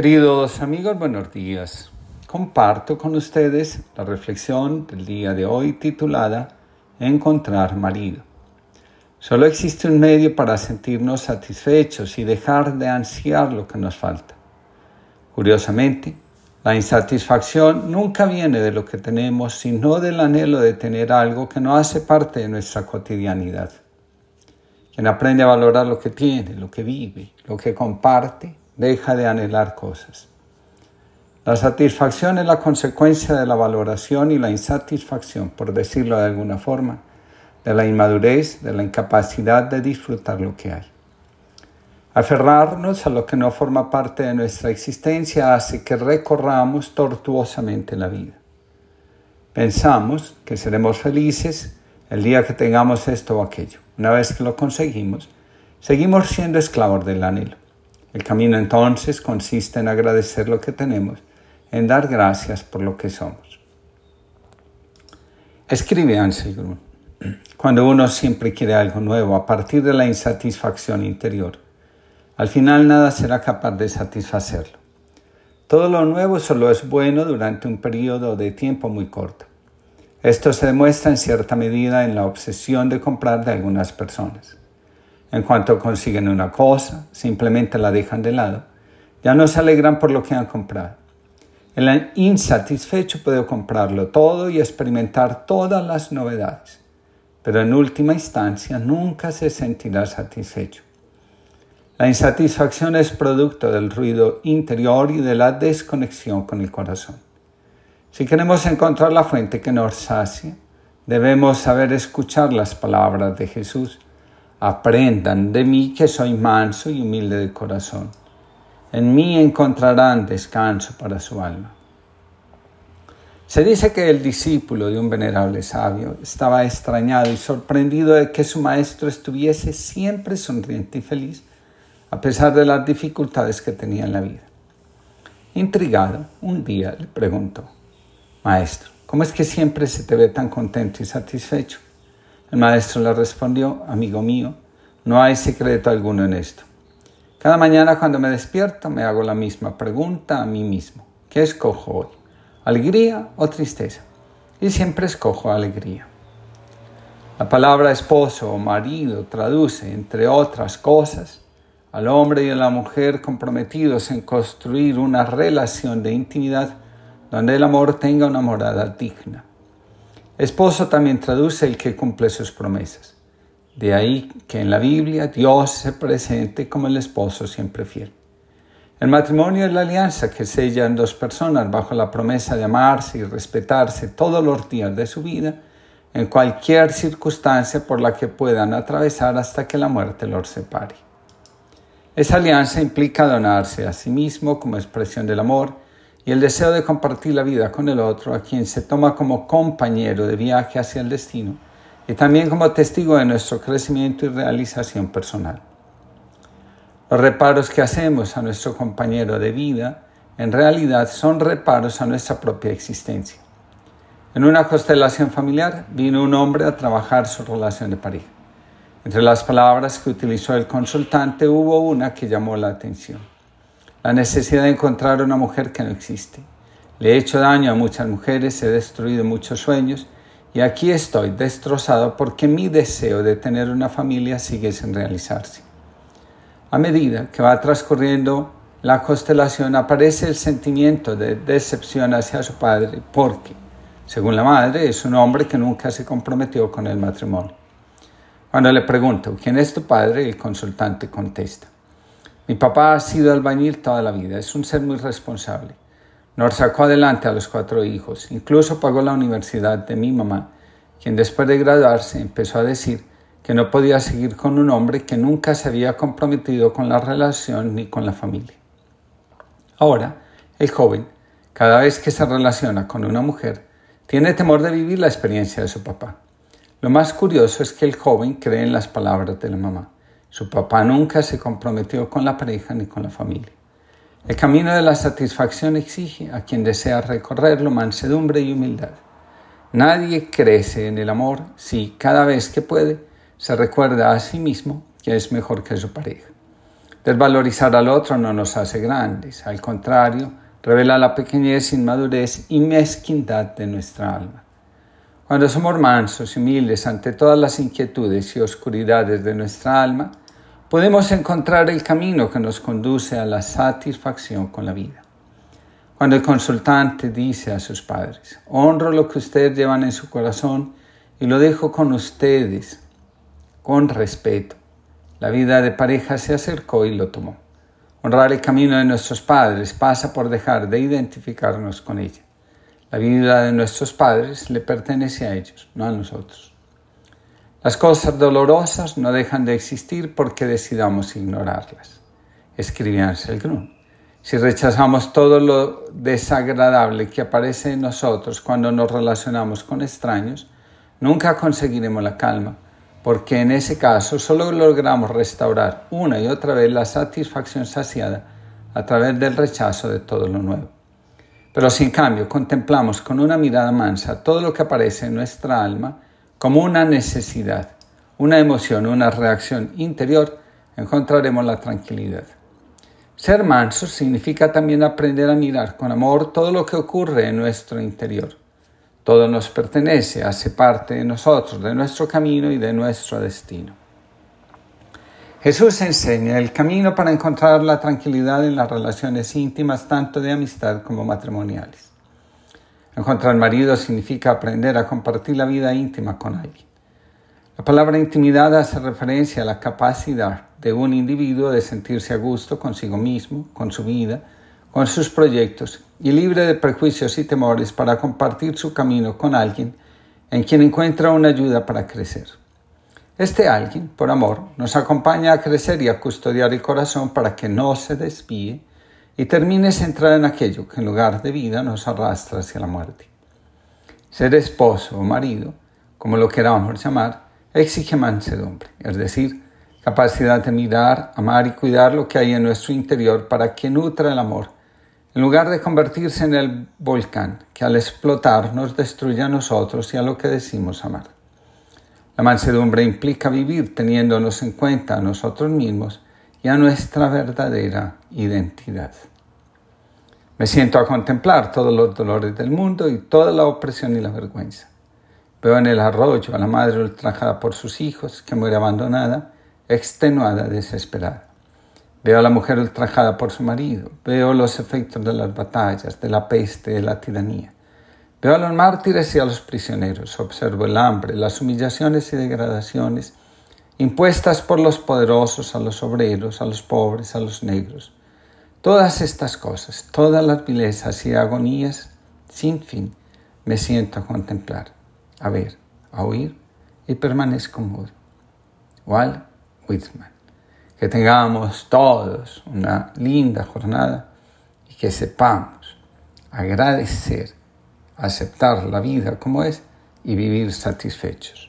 Queridos amigos, buenos días. Comparto con ustedes la reflexión del día de hoy titulada Encontrar marido. Solo existe un medio para sentirnos satisfechos y dejar de ansiar lo que nos falta. Curiosamente, la insatisfacción nunca viene de lo que tenemos, sino del anhelo de tener algo que no hace parte de nuestra cotidianidad. Quien aprende a valorar lo que tiene, lo que vive, lo que comparte, deja de anhelar cosas. La satisfacción es la consecuencia de la valoración y la insatisfacción, por decirlo de alguna forma, de la inmadurez, de la incapacidad de disfrutar lo que hay. Aferrarnos a lo que no forma parte de nuestra existencia hace que recorramos tortuosamente la vida. Pensamos que seremos felices el día que tengamos esto o aquello. Una vez que lo conseguimos, seguimos siendo esclavos del anhelo. El camino entonces consiste en agradecer lo que tenemos, en dar gracias por lo que somos. Escribe Ansel Grun, cuando uno siempre quiere algo nuevo a partir de la insatisfacción interior, al final nada será capaz de satisfacerlo. Todo lo nuevo solo es bueno durante un periodo de tiempo muy corto. Esto se demuestra en cierta medida en la obsesión de comprar de algunas personas. En cuanto consiguen una cosa, simplemente la dejan de lado. Ya no se alegran por lo que han comprado. El insatisfecho puede comprarlo todo y experimentar todas las novedades, pero en última instancia nunca se sentirá satisfecho. La insatisfacción es producto del ruido interior y de la desconexión con el corazón. Si queremos encontrar la fuente que nos sacia, debemos saber escuchar las palabras de Jesús Aprendan de mí que soy manso y humilde de corazón. En mí encontrarán descanso para su alma. Se dice que el discípulo de un venerable sabio estaba extrañado y sorprendido de que su maestro estuviese siempre sonriente y feliz, a pesar de las dificultades que tenía en la vida. Intrigado, un día le preguntó, Maestro, ¿cómo es que siempre se te ve tan contento y satisfecho? El maestro le respondió, amigo mío, no hay secreto alguno en esto. Cada mañana cuando me despierto me hago la misma pregunta a mí mismo. ¿Qué escojo hoy? ¿Alegría o tristeza? Y siempre escojo alegría. La palabra esposo o marido traduce, entre otras cosas, al hombre y a la mujer comprometidos en construir una relación de intimidad donde el amor tenga una morada digna. Esposo también traduce el que cumple sus promesas. De ahí que en la Biblia Dios se presente como el esposo siempre fiel. El matrimonio es la alianza que sellan dos personas bajo la promesa de amarse y respetarse todos los días de su vida, en cualquier circunstancia por la que puedan atravesar hasta que la muerte los separe. Esa alianza implica donarse a sí mismo como expresión del amor, y el deseo de compartir la vida con el otro, a quien se toma como compañero de viaje hacia el destino y también como testigo de nuestro crecimiento y realización personal. Los reparos que hacemos a nuestro compañero de vida en realidad son reparos a nuestra propia existencia. En una constelación familiar vino un hombre a trabajar su relación de pareja. Entre las palabras que utilizó el consultante hubo una que llamó la atención la necesidad de encontrar una mujer que no existe. Le he hecho daño a muchas mujeres, he destruido muchos sueños y aquí estoy destrozado porque mi deseo de tener una familia sigue sin realizarse. A medida que va transcurriendo la constelación aparece el sentimiento de decepción hacia su padre porque, según la madre, es un hombre que nunca se comprometió con el matrimonio. Cuando le pregunto, ¿quién es tu padre? El consultante contesta, mi papá ha sido albañil toda la vida, es un ser muy responsable. Nos sacó adelante a los cuatro hijos, incluso pagó la universidad de mi mamá, quien después de graduarse empezó a decir que no podía seguir con un hombre que nunca se había comprometido con la relación ni con la familia. Ahora, el joven, cada vez que se relaciona con una mujer, tiene temor de vivir la experiencia de su papá. Lo más curioso es que el joven cree en las palabras de la mamá. Su papá nunca se comprometió con la pareja ni con la familia. El camino de la satisfacción exige a quien desea recorrerlo mansedumbre y humildad. Nadie crece en el amor si cada vez que puede se recuerda a sí mismo que es mejor que su pareja. Desvalorizar al otro no nos hace grandes, al contrario, revela la pequeñez, inmadurez y mezquindad de nuestra alma. Cuando somos mansos y humildes ante todas las inquietudes y oscuridades de nuestra alma, podemos encontrar el camino que nos conduce a la satisfacción con la vida. Cuando el consultante dice a sus padres, honro lo que ustedes llevan en su corazón y lo dejo con ustedes, con respeto, la vida de pareja se acercó y lo tomó. Honrar el camino de nuestros padres pasa por dejar de identificarnos con ella. La vida de nuestros padres le pertenece a ellos, no a nosotros. Las cosas dolorosas no dejan de existir porque decidamos ignorarlas. Escribía Anselm Si rechazamos todo lo desagradable que aparece en nosotros cuando nos relacionamos con extraños, nunca conseguiremos la calma porque en ese caso solo logramos restaurar una y otra vez la satisfacción saciada a través del rechazo de todo lo nuevo. Pero si en cambio contemplamos con una mirada mansa todo lo que aparece en nuestra alma como una necesidad, una emoción, una reacción interior, encontraremos la tranquilidad. Ser manso significa también aprender a mirar con amor todo lo que ocurre en nuestro interior todo nos pertenece, hace parte de nosotros, de nuestro camino y de nuestro destino. Jesús enseña el camino para encontrar la tranquilidad en las relaciones íntimas, tanto de amistad como matrimoniales. Encontrar marido significa aprender a compartir la vida íntima con alguien. La palabra intimidad hace referencia a la capacidad de un individuo de sentirse a gusto consigo mismo, con su vida, con sus proyectos y libre de prejuicios y temores para compartir su camino con alguien en quien encuentra una ayuda para crecer. Este alguien, por amor, nos acompaña a crecer y a custodiar el corazón para que no se desvíe y termine centrado en aquello que en lugar de vida nos arrastra hacia la muerte. Ser esposo o marido, como lo queramos llamar, exige mansedumbre, es decir, capacidad de mirar, amar y cuidar lo que hay en nuestro interior para que nutra el amor en lugar de convertirse en el volcán que al explotar nos destruye a nosotros y a lo que decimos amar. La mansedumbre implica vivir teniéndonos en cuenta a nosotros mismos y a nuestra verdadera identidad. Me siento a contemplar todos los dolores del mundo y toda la opresión y la vergüenza. Veo en el arroyo a la madre ultrajada por sus hijos, que muere abandonada, extenuada, desesperada. Veo a la mujer ultrajada por su marido, veo los efectos de las batallas, de la peste, de la tiranía. Veo a los mártires y a los prisioneros, observo el hambre, las humillaciones y degradaciones impuestas por los poderosos a los obreros, a los pobres, a los negros. Todas estas cosas, todas las vilezas y agonías, sin fin, me siento a contemplar, a ver, a oír y permanezco mudo. Walt Whitman que tengamos todos una linda jornada y que sepamos agradecer, aceptar la vida como es y vivir satisfechos.